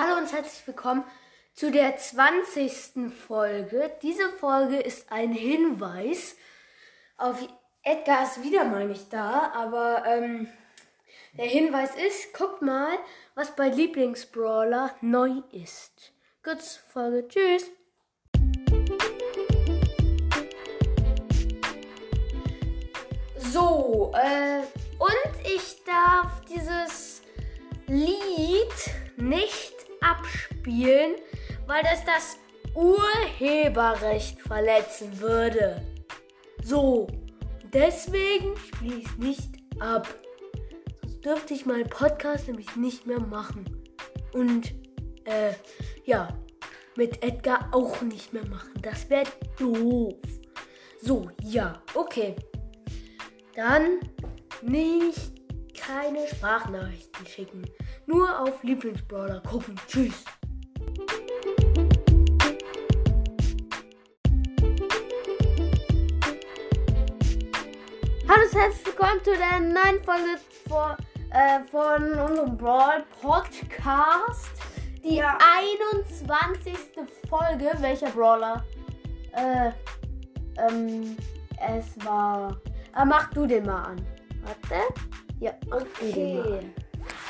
Hallo und herzlich willkommen zu der 20. Folge. Diese Folge ist ein Hinweis auf Edgar ist wieder mal nicht da, aber ähm, der Hinweis ist, guckt mal, was bei Lieblingsbrawler neu ist. Gut, Folge, tschüss. So, äh, und ich darf dieses Lied nicht abspielen, weil das das Urheberrecht verletzen würde. So, deswegen spiele ich es nicht ab. Sonst dürfte ich meinen Podcast nämlich nicht mehr machen. Und, äh, ja, mit Edgar auch nicht mehr machen. Das wäre doof. So, ja, okay. Dann nicht keine Sprachnachrichten schicken. Nur auf Lieblingsbrawler gucken. Tschüss. Hallo und herzlich willkommen zu der neuen Folge vor, äh, von unserem Brawl Podcast. Die Ja. 21. Folge. Welcher Brawler? Äh, ähm, es war. Ah, mach du den mal an. Warte. Ja, mal Okay.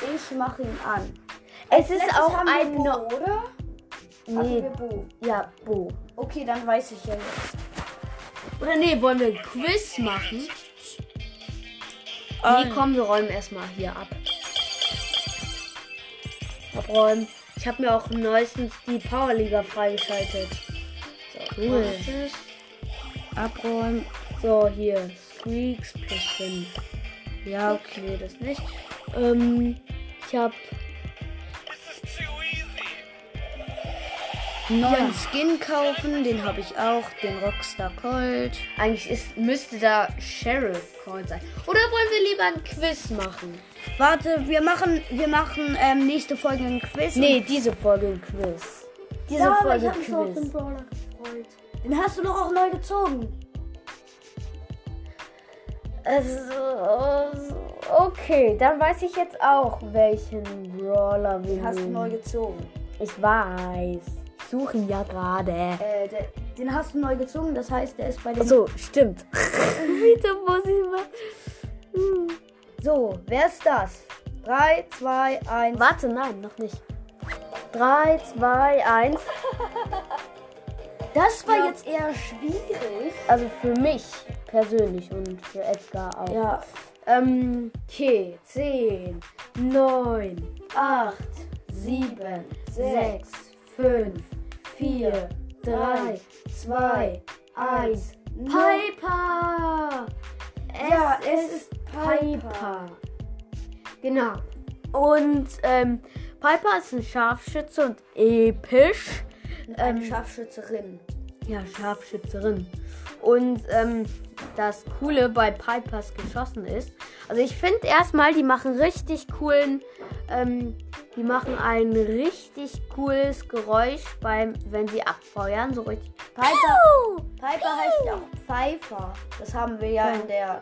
Ich mache ihn an. Es ist auch ein. Bo, No oder? Nee, wir Bo. ja, Bo. Okay, dann weiß ich ja jetzt. Oder nee, wollen wir ein Quiz machen? Ähm. Nee, komm, wir räumen erstmal hier ab. Abräumen. Ich habe mir auch neuestens die Powerliga freigeschaltet. So, Cool. Abräumen. So, hier. Streaks plus 5. Ja, okay, das nicht. Ähm, ich habe Neuen Skin kaufen, den habe ich auch, den Rockstar Colt. Eigentlich ist, müsste da Sheriff Colt sein. Oder wollen wir lieber ein Quiz machen? Warte, wir machen, wir machen ähm, nächste Folge ein Quiz. Nee, diese Folge ein Quiz. Diese ja, aber ich Folge habe mich so auf Quiz. den Brawler gefreut. Den hast du doch auch neu gezogen. Also, okay, dann weiß ich jetzt auch, welchen Brawler wir Den hast du neu gezogen. Ich weiß. Ich suche ihn ja gerade. Äh, der, den hast du neu gezogen, das heißt, der ist bei dem. So, stimmt. Bitte muss ich mal. So, wer ist das? 3, 2, 1. Warte, nein, noch nicht. 3, 2, 1. Das war Ja. jetzt eher schwierig. Also für mich persönlich und für Edgar auch. Ja, Ähm, okay. 10, 9, 8, 7, 6, 5, 4, 3, 2, 1. Piper! Es Ja, es ist. Piper. Genau. Und ähm, Piper ist ein Scharfschütze und episch. eine Ähm, Scharfschützerin. Ja, Scharfschützerin. Und ähm, das Coole bei Pipers geschossen ist, also ich finde erstmal, die machen richtig coolen, ähm, die machen ein richtig cooles Geräusch beim, wenn sie abfeuern, so richtig. Piper, Piper heißt ja auch Pfeifer. Das haben wir ja Ja. in der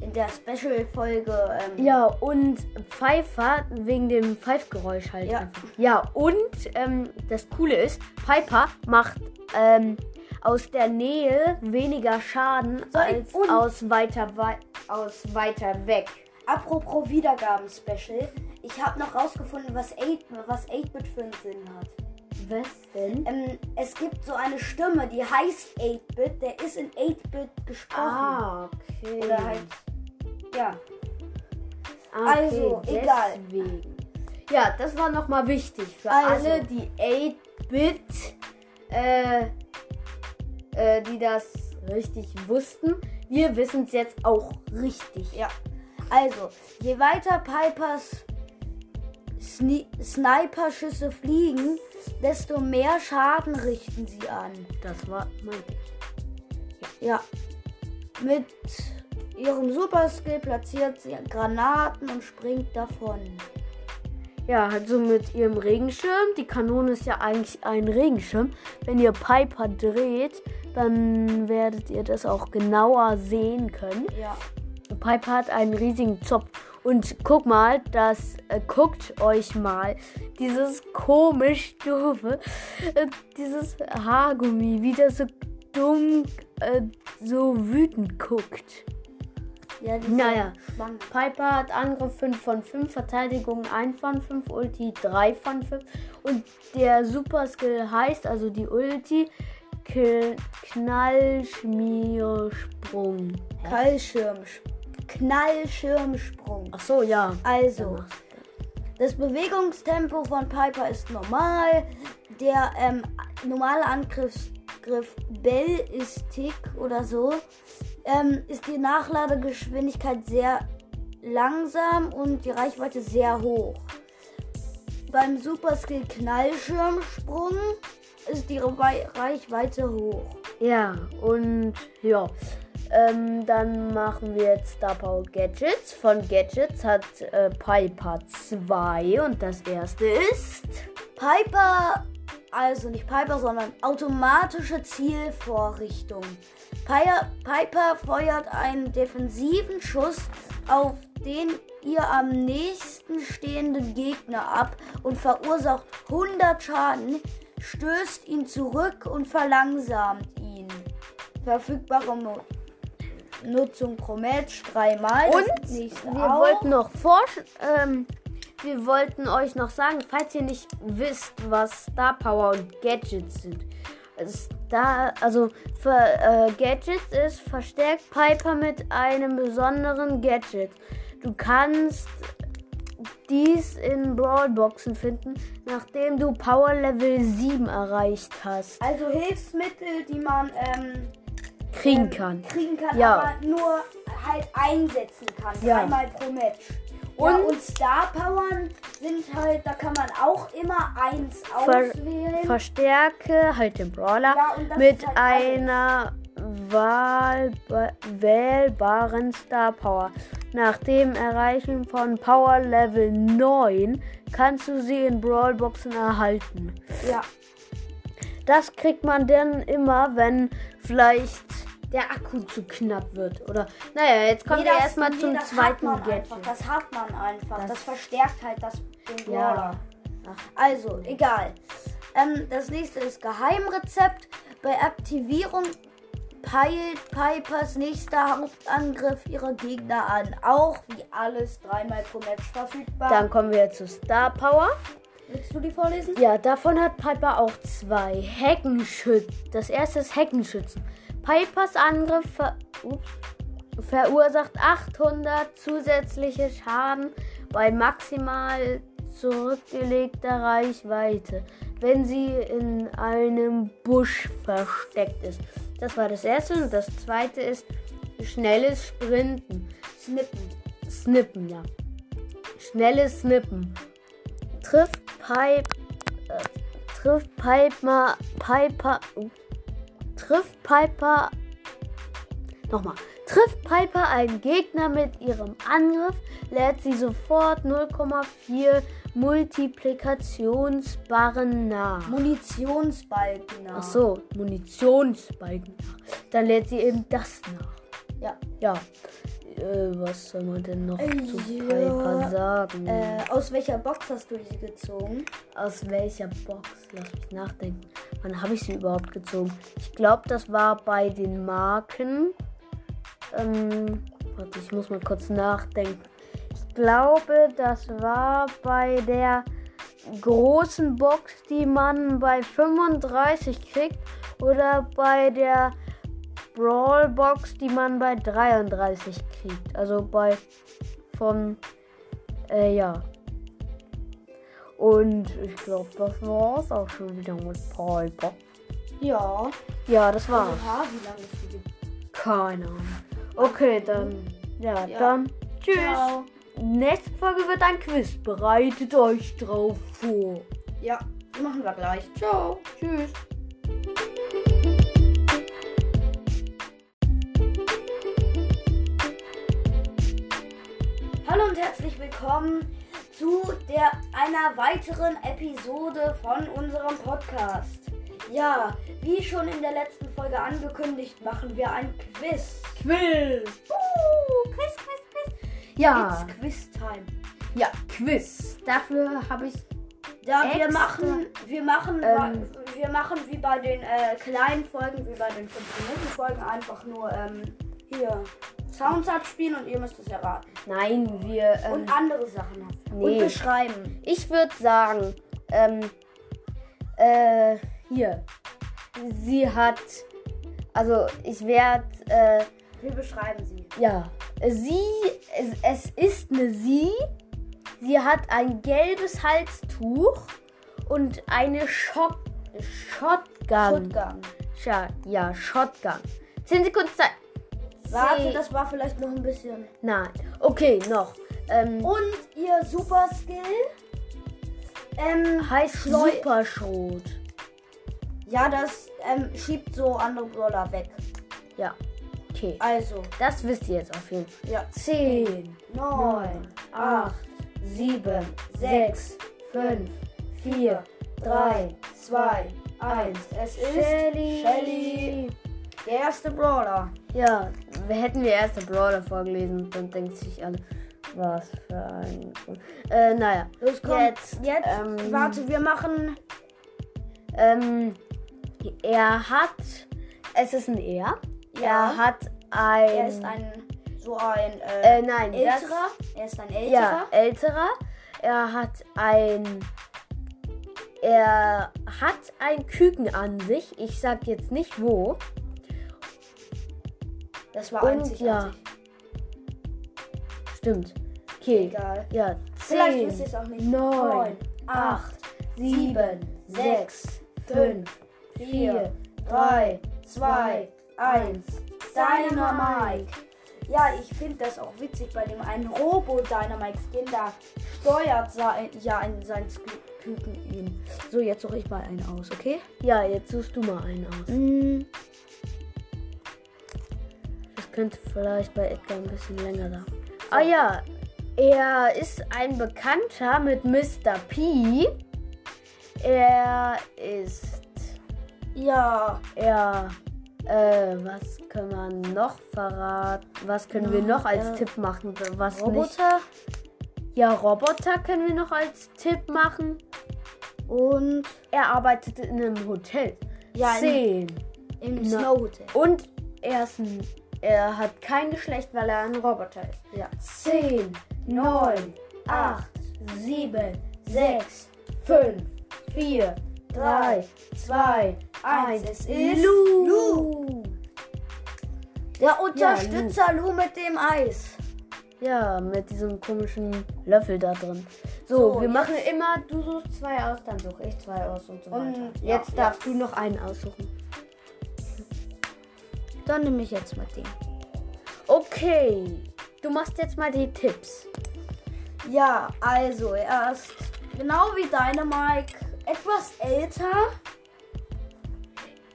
in der Special-Folge. Ähm, Ja, und Pfeifer wegen dem Pfeifgeräusch halt. Ja. einfach. Ja, und ähm, das Coole ist, Piper macht ähm, aus der Nähe weniger Schaden Soll ich- als und- aus weiter, wei aus weiter weg. Apropos Wiedergaben-Special. Ich habe noch rausgefunden, was 8 was 8-Bit für einen Sinn hat. Was denn? Ähm, es gibt so eine Stimme, die heißt 8-Bit. Der ist in 8-Bit gesprochen. Ah, okay. Oder halt. Ja. Ah, okay, also, egal. deswegen. Ja, das war nochmal wichtig für Also. alle, die 8-Bit, äh, äh, die das richtig wussten. Wir wissen es jetzt auch richtig. Ja. Also, je weiter Pipers Sni Sniper-Schüsse fliegen, desto mehr Schaden richten sie an. Das war mein. Ja. Mit ihrem Super-Skill platziert sie Granaten und springt davon. Ja, also mit ihrem Regenschirm. Die Kanone ist ja eigentlich ein Regenschirm. Wenn ihr Piper dreht, dann werdet ihr das auch genauer sehen können. Ja. Piper hat einen riesigen Zopf. Und guck mal, das äh, guckt euch mal dieses komisch doofe, äh, dieses Haargummi, wie das so dumm, äh, so wütend guckt. Ja, Naja. Schlange. Piper hat Angriff 5 von 5, Verteidigung 1 von 5, Ulti 3 von 5. Und der Super Skill heißt, also die Ulti, Knallschmiersprung. Knallschirm. Knallschirmsprung. Ach so, ja. Also, das Bewegungstempo von Piper ist normal. Der ähm, normale Angriffsgriff Bell ist Tick oder so. Ähm, ist die Nachladegeschwindigkeit sehr langsam und die Reichweite sehr hoch. Beim Superskill Knallschirmsprung ist die Rei- Reichweite hoch. Ja, und ja. Ähm, dann machen wir jetzt Star Power Gadgets. Von Gadgets hat äh, Piper 2 und das erste ist. Piper, also nicht Piper, sondern automatische Zielvorrichtung. Piper, Piper feuert einen defensiven Schuss auf den ihr am nächsten stehenden Gegner ab und verursacht 100 Schaden, stößt ihn zurück und verlangsamt ihn. Verfügbare Mo Nutzung pro Match dreimal. Und wir auch. wollten noch forsch ähm, wir wollten euch noch sagen, falls ihr nicht wisst, was Star Power und Gadgets sind. Star, also für äh, Gadgets ist verstärkt Piper mit einem besonderen Gadget. Du kannst dies in Brawlboxen finden, nachdem du Power Level 7 erreicht hast. Also Hilfsmittel, die man ähm, Kriegen ähm, kann. kriegen kann, Ja. aber nur halt einsetzen kann. Ja. Dreimal pro Match. Ja, Und- und Star Powern sind halt, da kann man auch immer eins Ver auswählen. Verstärke halt den Brawler Ja, und mit halt einer wahlba wählbaren Star Power. Nach dem Erreichen von Power Level 9 kannst du sie in Brawlboxen erhalten. ja, Das kriegt man dann immer, wenn vielleicht der Akku zu knapp wird. Oder naja, jetzt kommen Nee, wir erstmal nee, zum zweiten Gadget. Einfach, das hat man einfach. Das, Das- verstärkt halt das den Ja. Brawler. Also, egal. Ähm, das nächste ist Geheimrezept. Bei Aktivierung peilt Pipers nächster Hauptangriff ihre Gegner an. Auch wie alles dreimal pro Match verfügbar. Dann kommen wir zu Star Power. Willst du die vorlesen? Ja, davon hat Piper auch zwei. Heckenschützen. Das erste ist Heckenschützen. Pipers Angriff ver ups, verursacht 800 zusätzliche Schaden bei maximal zurückgelegter Reichweite, wenn sie in einem Busch versteckt ist. Das war das erste und das zweite ist schnelles Sprinten. Snippen. Snippen, ja. Schnelles Snippen. Trifft Pipe. Äh, trifft Piper. Piper. Uh, trifft Piper. Nochmal. Trifft Piper einen Gegner mit ihrem Angriff, lädt sie sofort 0,4 Multiplikationsbarren nach. Munitionsbalken nach. Ach so, Munitionsbalken nach. Dann lädt sie eben das nach. Ja. Ja. Äh, was soll man denn noch Äh, zu ja, Piper sagen? Äh, aus welcher Box hast du sie gezogen? Aus welcher Box? Lass mich nachdenken. Wann habe ich sie überhaupt gezogen? Ich glaube, das war bei den Marken. Ähm, warte, ich muss mal kurz nachdenken. Ich glaube, das war bei der großen Box, die man bei 35 kriegt. Oder bei der Brawl Box, die man bei 33 kriegt. Also bei von äh, ja. Und ich glaube, das war's auch schon wieder mit Piper. Ja. Ja, das war's. Oha, wie lange ist die Keine Ahnung. Okay, dann. Ja, Ja. dann. Tschüss. Ciao. Nächste Folge wird ein Quiz. Bereitet euch drauf vor. Ja, machen wir gleich. Ciao. Tschüss. Hallo und herzlich willkommen zu der einer weiteren Episode von unserem Podcast. Ja, wie schon in der letzten Folge angekündigt, machen wir ein Quiz. Quiz. Uh, Quiz, Quiz. Ja, It's Quiz-Time. ja, Quiz. Dafür habe ich. Ja, wir Extra. machen, wir machen, Ähm. wir machen wie bei den äh, kleinen Folgen, wie bei den 5-Minuten-Folgen einfach nur ähm, hier Sounds abspielen und ihr müsst es erraten. Nein, wir. Ähm, Und andere Sachen nee. Und beschreiben. Ich würde sagen, ähm, äh, hier. Sie hat, also ich werde, äh, Wir beschreiben sie. ja, sie, es, es ist eine sie. Sie hat ein gelbes Halstuch und eine Shot, Shotgun. Shotgun. Scha- Ja, Shotgun. Zehn Sekunden Zeit. Warte, das war vielleicht noch ein bisschen. Nein. Okay, noch. Ähm, Und ihr Super Skill ähm, heißt Superschrot. Ja, das ähm, schiebt so andere Brawler weg. Ja. Okay. Also, Das wisst ihr jetzt auf jeden Fall. ja. 10, 9, 8, 7, 6, 5, 4, 3, 2, 1. Es ist Shelly. Shelly. Der erste Brawler. Ja, wir hätten wir erst der Brawler vorgelesen, dann denkt sich alle, was für ein. Äh, naja. Los, komm. Jetzt, Jetzt, ähm, warte, wir machen. Ähm, er hat. Es ist ein Er. Ja. Er hat ein. Er ist ein. So ein. Äh, Äh, nein, älterer. Er ist ein älterer. ja, älterer. Er hat ein. Er hat ein Küken an sich. Ich sag jetzt nicht wo. Das war Und einzigartig. ja. Stimmt. Okay. Egal. Ja, Vielleicht 10, wisst ihr es auch nicht. 9, 8, 7, 6, 5, 4, 3, 2, 1. Dynamite. Ja, ich finde das auch witzig bei dem einen Robo-Dynamite-Skin. Da steuert sein, ja ein, sein Küken ihn. So, jetzt suche ich mal einen aus, okay? Ja, jetzt suchst du mal einen aus. Mm, Das könnte vielleicht bei Edgar ein bisschen länger dauern. Ah ja, er ist ein Bekannter mit Mr. P. Er ist. Ja, Er. Äh, was können wir noch verraten? Was können wir Na, noch als äh, Tipp machen? Was nicht? Roboter Ja, Roboter können wir noch als Tipp machen. und Er arbeitet in einem Hotel. Ja, Zehn. im Na. Snow Hotel. Und er ist ein. Er hat kein Geschlecht, weil er ein Roboter ist. Ja. 10, 9, 8, 7, 6, 5, 4, 3, 2, 1. Es ist Lu. Lu. Der Unterstützer Lu mit dem Eis. Ja, mit diesem komischen Löffel da drin. So, So, wir machen immer, du suchst zwei aus, dann suche ich zwei aus und so Und, weiter. ja, Jetzt ja. darfst du noch einen aussuchen. Dann nehme ich jetzt mal den. Okay, du machst jetzt mal die Tipps. Ja, also er ist genau wie Dynamike etwas älter.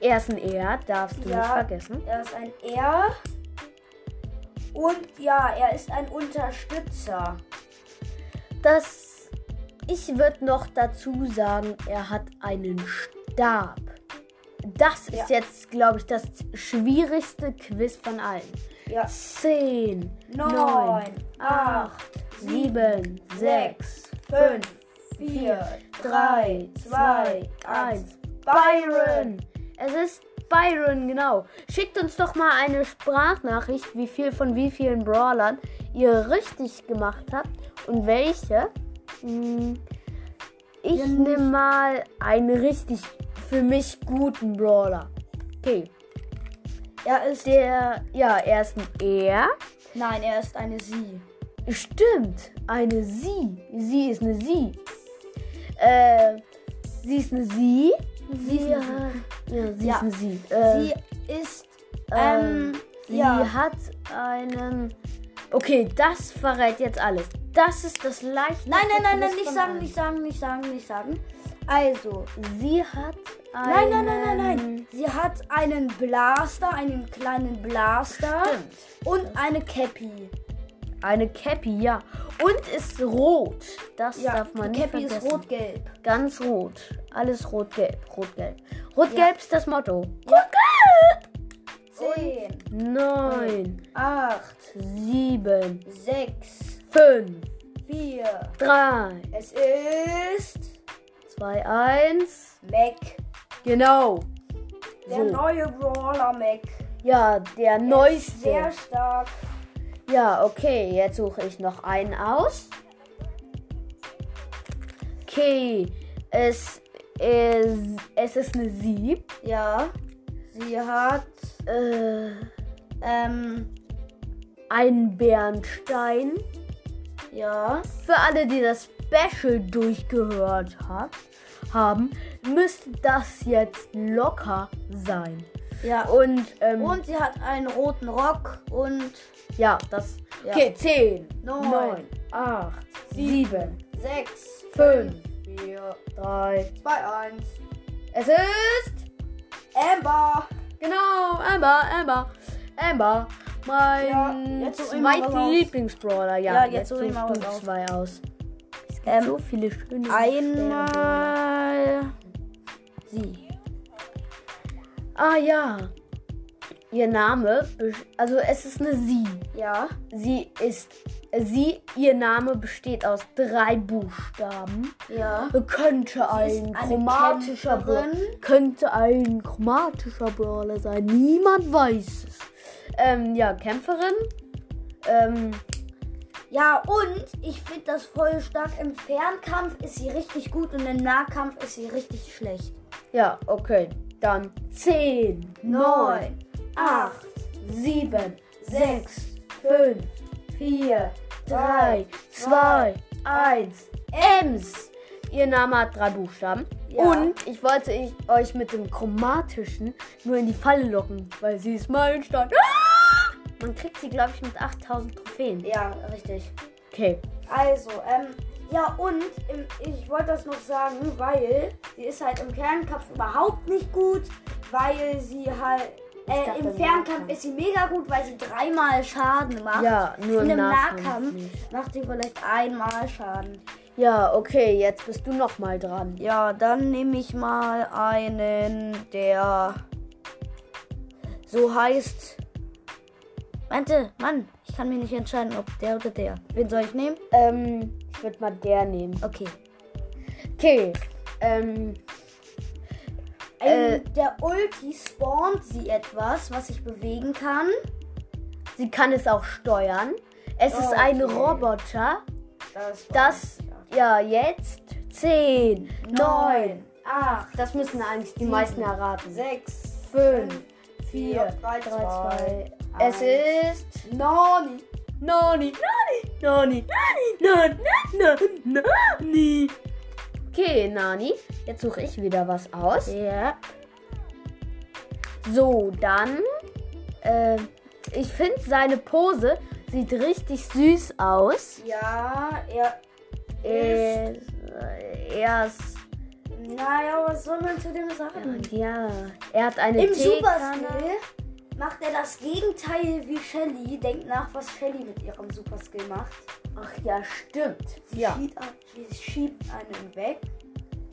Er ist ein Er, darfst du Ja. nicht vergessen. Er ist ein R. Und ja, er ist ein Unterstützer. Das. Ich würde noch dazu sagen, er hat einen Stab. Das ist Ja. jetzt, glaube ich, das schwierigste Quiz von allen. Ja. 10, 9, 9, 8, 7, 6, 5, 4, 3, 2, 1. Byron! Es ist Byron, genau. Schickt uns doch mal eine Sprachnachricht, wie viel von wie vielen Brawlern ihr richtig gemacht habt und welche. Hm, Ich nehme mal einen richtig für mich guten Brawler. Okay. Er ist. Der, ja, er ist ein Er. Nein, er ist eine Sie. Stimmt, eine Sie. Sie ist eine Sie. Äh, sie ist eine Sie. Sie ist eine Ja, sie Ja. ist eine Sie. Äh, Sie ist. ähm, Ähm, sie ja. hat einen. Okay, das verrät jetzt alles. Das ist das leichteste. Nein, nein, nein, nein, nicht sagen, allen. nicht sagen, nicht sagen, nicht sagen. Also, Sie hat einen. nein, nein, nein, nein, nein. Sie hat einen Blaster, einen kleinen Blaster Stimmt. und eine Cappy. Eine Cappy, ja. Und ist rot. Das Ja, darf man die nicht Cappy vergessen. ist rot-gelb. Ganz rot. Alles rot-gelb. Rot-gelb. Rot-gelb ist das Motto. Ja. 10, 9, 8, 7, 6, 5, 4. 3, Es ist 2, 1. Mac. Genau. Der So. neue Brawler Mac. Ja, der neueste. Sehr stark. Ja, okay, jetzt suche ich noch einen aus. Okay, es ist, es ist eine Sie. Ja. Sie hat Äh, ähm einen Bernstein. ja. Für alle, die das Special durchgehört hat, haben, müsste das jetzt locker sein. Ja. Und, ähm, Und sie hat einen roten Rock und ja, das. Ja. Okay, 10, Neun, 9, 8, 7, 6, 5, 4, 3. 2, 1. Es ist. Amber. Genau, Amber, Amber, Amber. Mein Ja, zweiter. Lieblingsbrawler. Ja, Ja, jetzt, jetzt such ich mal zwei aus. Es gibt Ähm, so viele schöne Einmal sie. Ah ja. Ihr Name, also es ist eine Sie. Ja. Sie ist, sie, ihr Name besteht aus drei Buchstaben. Ja. Könnte ein chromatischer Brawler, könnte ein chromatischer Brawler sein. Niemand weiß es. Ähm, ja, Kämpferin. Ähm, Ja, und ich finde das voll stark. Im Fernkampf ist sie richtig gut und im Nahkampf ist sie richtig schlecht. ja, okay. Dann 10, 9, 8, 7, 6, 5, 4, 3, 2, 1. Ems. Ihr Name hat drei Buchstaben. Ja. Und ich wollte ich, euch mit dem chromatischen nur in die Falle locken, weil sie ist Meilenstein. Ah! Man kriegt sie, glaube ich, mit 8000 Trophäen. Ja, richtig. Okay. Also, ähm, ja, und ich wollte das noch sagen, weil sie ist halt im Fernkampf überhaupt nicht gut, weil sie halt. Äh, Im Fernkampf ist sie mega gut, weil sie dreimal Schaden macht. Ja, nur Und im Nahkampf Nahkampf macht sie vielleicht einmal Schaden. Ja, okay, jetzt bist du noch mal dran. Ja, dann nehme ich mal einen, der so heißt. Warte, Mann, ich kann mich nicht entscheiden, ob der oder der. Wen soll ich nehmen? Ähm, ich würde mal der nehmen. Okay. Okay. Ähm, Äh. der Ulti spawnt sie etwas, was sich bewegen kann. sie kann es auch steuern. Es ist Okay. ein Roboter. Das, Das, ja, jetzt 10, 9, Neun, acht, Das müssen eigentlich die Sieben, meisten erraten. sechs, 5, vier, 4, drei, 3, zwei, 2. Es ist. Nani. Nani. Nani. Nani. Nani. Nani. Nani. Okay, Nani. Jetzt suche ich wieder was aus. Ja. So, dann. Äh, ich finde seine Pose sieht richtig süß aus. Ja, er. Er ist. Er ist naja, was soll man zu dem sagen? Ja, er hat eine Im Teekanne. Superstil macht er das Gegenteil wie Shelly. Denkt nach, was Shelly mit ihrem Superskill macht. Ach ja, stimmt. Sie, Ja, schiebt, ein- sie schiebt einen weg.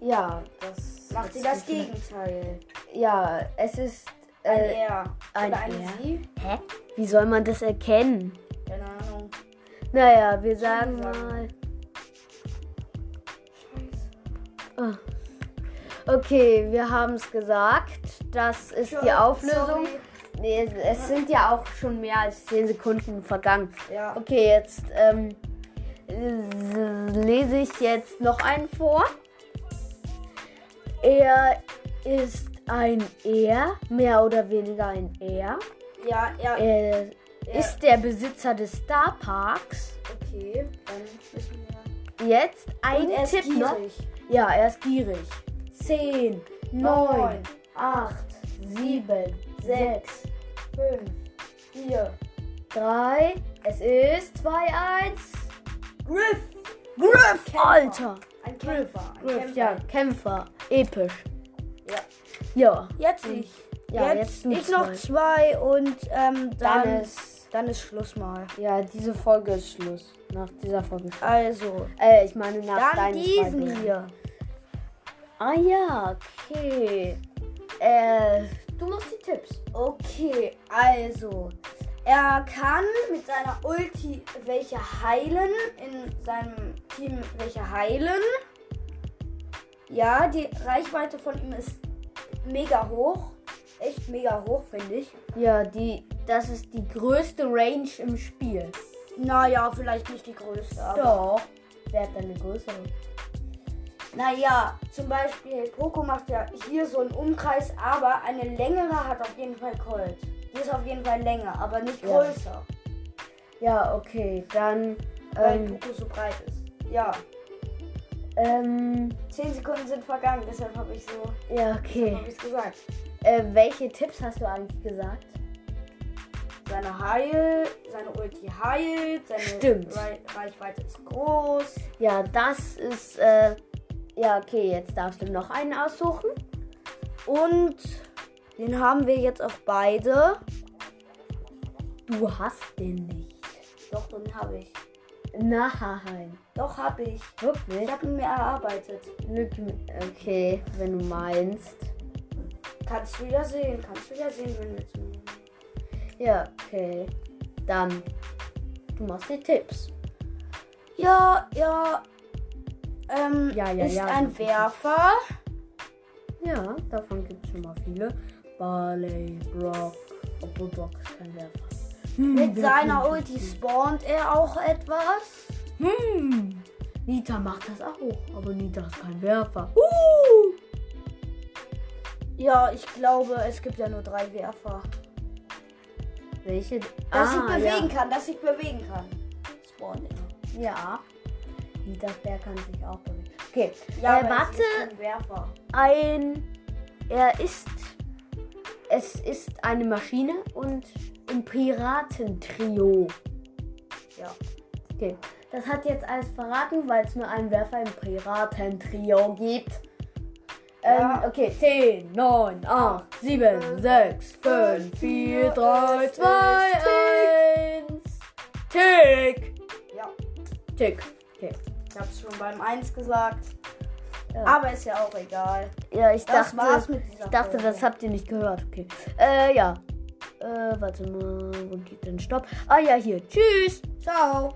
ja, das Macht sie das Gegenteil. Ja, es ist. Ein Äh, Er. ein Oder eine Er? Sie. hä? Wie soll man das erkennen? Keine Ahnung. Naja, wir sagen mal. Ah. Okay, wir haben es gesagt. Das ist die Scheiße. Auflösung. Sorry. Nee, es, sind ja auch schon mehr als 10 Sekunden vergangen. Ja. Okay, jetzt ähm, äh, lese ich jetzt noch einen vor. Er ist ein Er, mehr oder weniger ein Er. Ja, ja. Er ist der Besitzer des Star Parks. Okay, dann wissen wir. Jetzt ein er Tipp noch. Ja, er ist gierig. 10, 9, Neun, 8, 7, 6, 5, 4. 3. Es ist 2, 1. Griff! Griff, Kämpfer. Alter. Ein Kämpfer. Ein Griff, Kämpfer. ja, Kämpfer. Episch. Ja. Ja. Jetzt ich. Ja, jetzt, jetzt ich noch zwei und ähm, dann, Dann ist, dann ist Schluss mal. Ja, diese Folge ist Schluss. Nach dieser Folge Schluss. Also, Äh, ich meine nach dann diesen zwei hier. Ah ja, okay. Äh, Du machst die Tipps. Okay, also. Er kann mit seiner Ulti welche heilen. In seinem Team welche heilen. Ja, die Reichweite von ihm ist mega hoch. Echt mega hoch, finde ich. Ja, die, das ist die größte Range im Spiel. Naja, vielleicht nicht die größte, aber. Doch. Wer hat denn eine größere? Naja, zum Beispiel, Poco macht ja hier so einen Umkreis, aber eine längere hat auf jeden Fall Colt. Die ist auf jeden Fall länger, aber nicht Ja. größer, Ja, okay. Dann, weil ähm, Poco so breit ist. Ja, ähm, 10 Sekunden sind vergangen, deshalb habe ich so ja, okay. hab ich's gesagt. Äh, welche Tipps hast du eigentlich gesagt? Seine Heil, seine Ulti heilt, seine Stimmt. Rei Reichweite ist groß. Ja, das ist, äh, ja, okay, jetzt darfst du noch einen aussuchen. Und den haben wir jetzt auch beide. Du hast den nicht. Doch, den habe ich. Nein. Doch, habe ich. Wirklich? Ich habe ihn mir erarbeitet. Okay, wenn du meinst. Kannst du ja sehen, kannst du ja sehen, wenn wir zu. Ja, okay. Dann, du machst die Tipps. Ja, ja. Ähm, Ja, ja, ist ja, ein Werfer. Ja, davon gibt es schon mal viele. Barley, Brock, obwohl Brock ist kein Werfer. Hm, Mit seiner Ulti spawnt er auch etwas. Hm. Nita macht das auch, aber Nita ist kein Werfer. Uh. Ja, ich glaube, es gibt ja nur drei Werfer. Welche? Dass Ah, ich bewegen ja. kann, dass ich bewegen kann. Spawnt er. Ja. Nitas Bär kann sich auch bewegen. Okay, Ja, äh, warte. Werfer. ein. Er ist. Es ist eine Maschine und im Piratentrio. Ja. Okay, das hat jetzt alles verraten, weil es nur einen Werfer im Piratentrio gibt. Ja. Ähm, okay, 10, 9, 8, 7, 6, 5, 4, 3, 2, 1. Tick! Ja. Tick. Okay. Ich hab's schon beim 1 gesagt. Ja. Aber ist ja auch egal. Ja, ich Das dachte, ich dachte, Folge. das habt ihr nicht gehört. Okay. Äh, ja. Äh, warte mal, wo geht denn Stopp? Ah ja, hier. Tschüss. Ciao.